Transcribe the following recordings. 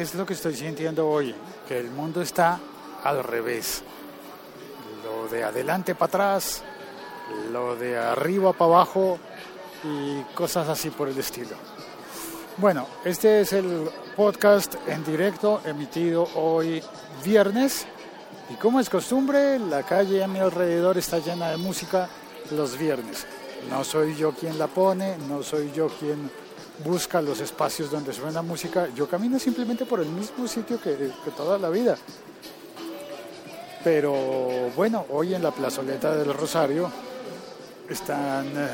es lo que estoy sintiendo hoy, que el mundo está al revés. Lo de adelante para atrás, lo de arriba para abajo y cosas así por el estilo. Bueno, este es el podcast en directo emitido hoy viernes y como es costumbre, la calle a mi alrededor está llena de música los viernes. No soy yo quien la pone, no soy yo quien busca los espacios donde suena música. Yo camino simplemente por el mismo sitio que, toda la vida. Pero bueno, hoy en la plazoleta del Rosario están, eh,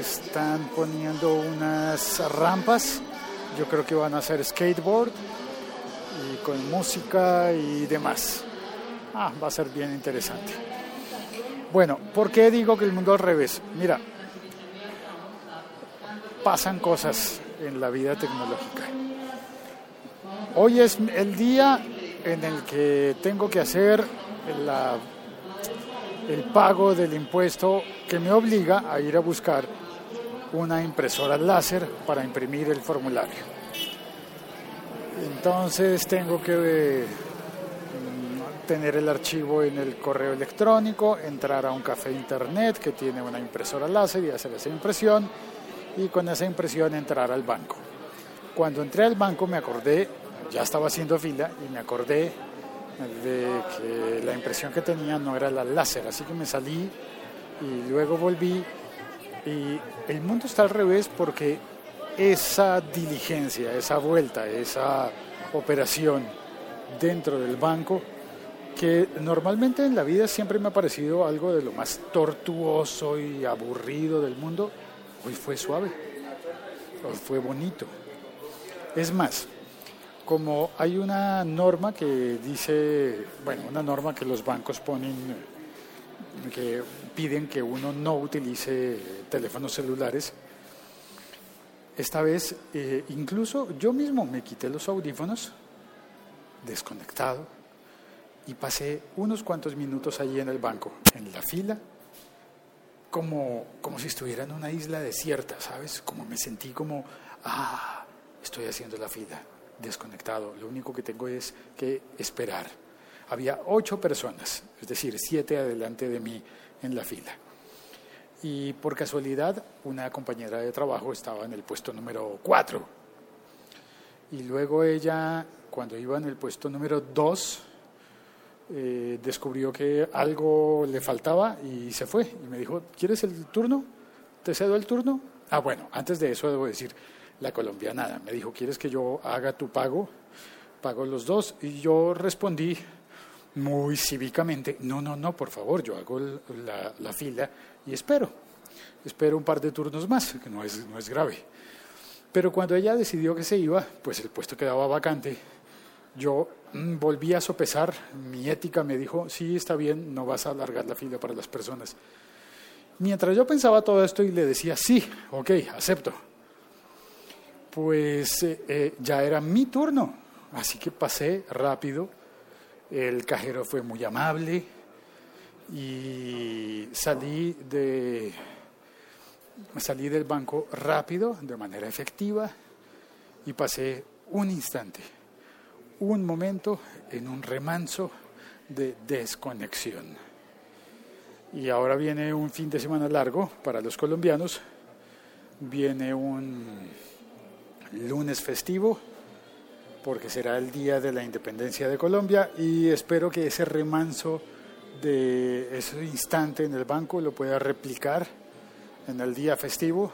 están poniendo unas rampas. Yo creo que van a hacer skateboard y con música y demás. Ah, va a ser bien interesante. Bueno, ¿por qué digo que el mundo al revés? Mira, pasan cosas en la vida tecnológica. Hoy es el día en el que tengo que hacer el pago del impuesto que me obliga a ir a buscar una impresora láser para imprimir el formulario. Entonces tengo que mm, tener el archivo en el correo electrónico, entrar a un café internet que tiene una impresora láser y hacer esa impresión y con esa impresión entrar al banco. Cuando entré al banco me acordé, ya estaba haciendo fila y me acordé de que la impresión que tenía no era la láser, así que me salí y luego volví y el mundo está al revés porque esa diligencia, esa vuelta, esa operación dentro del banco, que normalmente en la vida siempre me ha parecido algo de lo más tortuoso y aburrido del mundo, Hoy fue suave, hoy fue bonito. Es más, como hay una norma que dice, bueno, una norma que los bancos ponen, que piden que uno no utilice teléfonos celulares, esta vez eh, incluso yo mismo me quité los audífonos, desconectado, y pasé unos cuantos minutos allí en el banco, en la fila, como, como si estuviera en una isla desierta, ¿sabes? Como me sentí como, ah, estoy haciendo la fila, desconectado, lo único que tengo es que esperar. Había ocho personas, es decir, siete adelante de mí en la fila. Y por casualidad, una compañera de trabajo estaba en el puesto número cuatro. Y luego ella, cuando iba en el puesto número dos, eh, descubrió que algo le faltaba y se fue. Y me dijo, ¿quieres el turno? ¿Te cedo el turno? Ah, bueno, antes de eso debo decir, la colombianada me dijo, ¿quieres que yo haga tu pago? Pago los dos. Y yo respondí muy cívicamente, no, no, no, por favor, yo hago la, la fila y espero. Espero un par de turnos más, que no es, no es grave. Pero cuando ella decidió que se iba, pues el puesto quedaba vacante yo mm, volví a sopesar, mi ética me dijo, sí, está bien, no vas a alargar la fila para las personas. Mientras yo pensaba todo esto y le decía, sí, ok, acepto, pues eh, eh, ya era mi turno, así que pasé rápido, el cajero fue muy amable y salí de salí del banco rápido, de manera efectiva, y pasé un instante un momento en un remanso de desconexión. Y ahora viene un fin de semana largo para los colombianos, viene un lunes festivo, porque será el día de la independencia de Colombia y espero que ese remanso de ese instante en el banco lo pueda replicar en el día festivo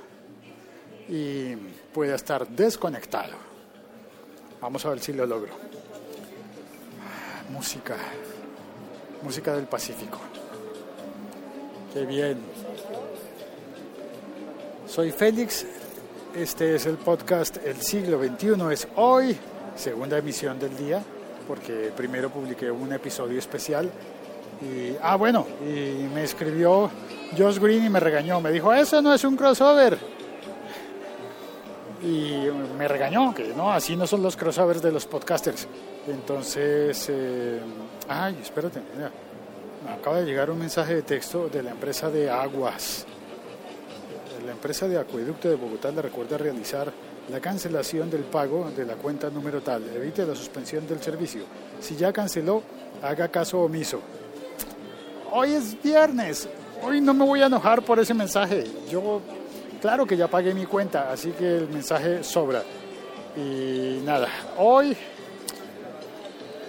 y pueda estar desconectado. Vamos a ver si lo logro. Música, música del Pacífico. Qué bien. Soy Félix, este es el podcast El siglo XXI es hoy, segunda emisión del día, porque primero publiqué un episodio especial. Y, ah, bueno, y me escribió Josh Green y me regañó, me dijo, eso no es un crossover y me regañó, que no, así no son los crossovers de los podcasters. Entonces, eh, ay, espérate, mira, acaba de llegar un mensaje de texto de la empresa de aguas. La empresa de acueducto de Bogotá le recuerda realizar la cancelación del pago de la cuenta número tal. Evite la suspensión del servicio. Si ya canceló, haga caso omiso. Hoy es viernes. Hoy no me voy a enojar por ese mensaje. Yo, claro que ya pagué mi cuenta, así que el mensaje sobra. Y nada, hoy,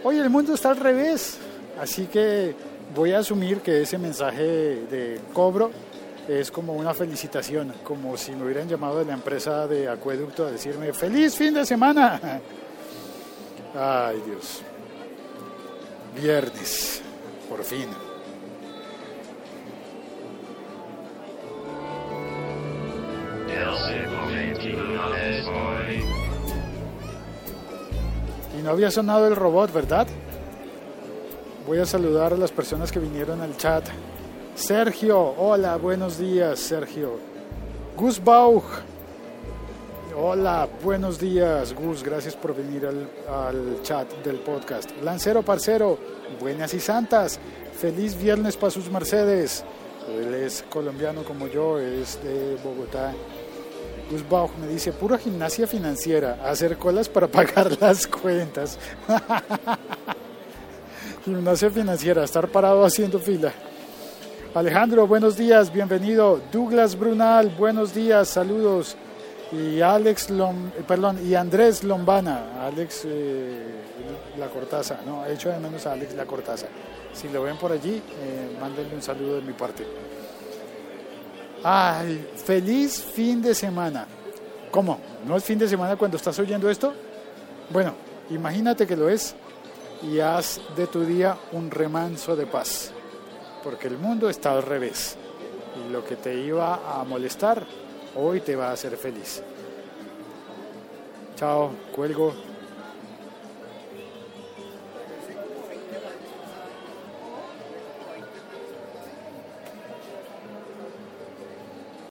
hoy el mundo está al revés. Así que voy a asumir que ese mensaje de cobro es como una felicitación, como si me hubieran llamado de la empresa de acueducto a decirme feliz fin de semana. Ay Dios. Viernes, por fin. No había sonado el robot, ¿verdad? Voy a saludar a las personas que vinieron al chat. Sergio, hola, buenos días, Sergio. Gus Bauch, hola, buenos días, Gus, gracias por venir al, al chat del podcast. Lancero Parcero, buenas y santas, feliz viernes para sus Mercedes. Él es colombiano como yo, es de Bogotá. Gus Bauch me dice, pura gimnasia financiera, hacer colas para pagar las cuentas. gimnasia financiera, estar parado haciendo fila. Alejandro, buenos días, bienvenido. Douglas Brunal, buenos días, saludos. Y Alex, Lom, eh, perdón, y Andrés Lombana, Alex eh, La Cortaza, no, he hecho de menos a Alex La Cortaza. Si lo ven por allí, eh, mándenle un saludo de mi parte. Ay, feliz fin de semana. ¿Cómo? ¿No es fin de semana cuando estás oyendo esto? Bueno, imagínate que lo es y haz de tu día un remanso de paz porque el mundo está al revés. Y lo que te iba a molestar, hoy te va a hacer feliz. Chao, cuelgo.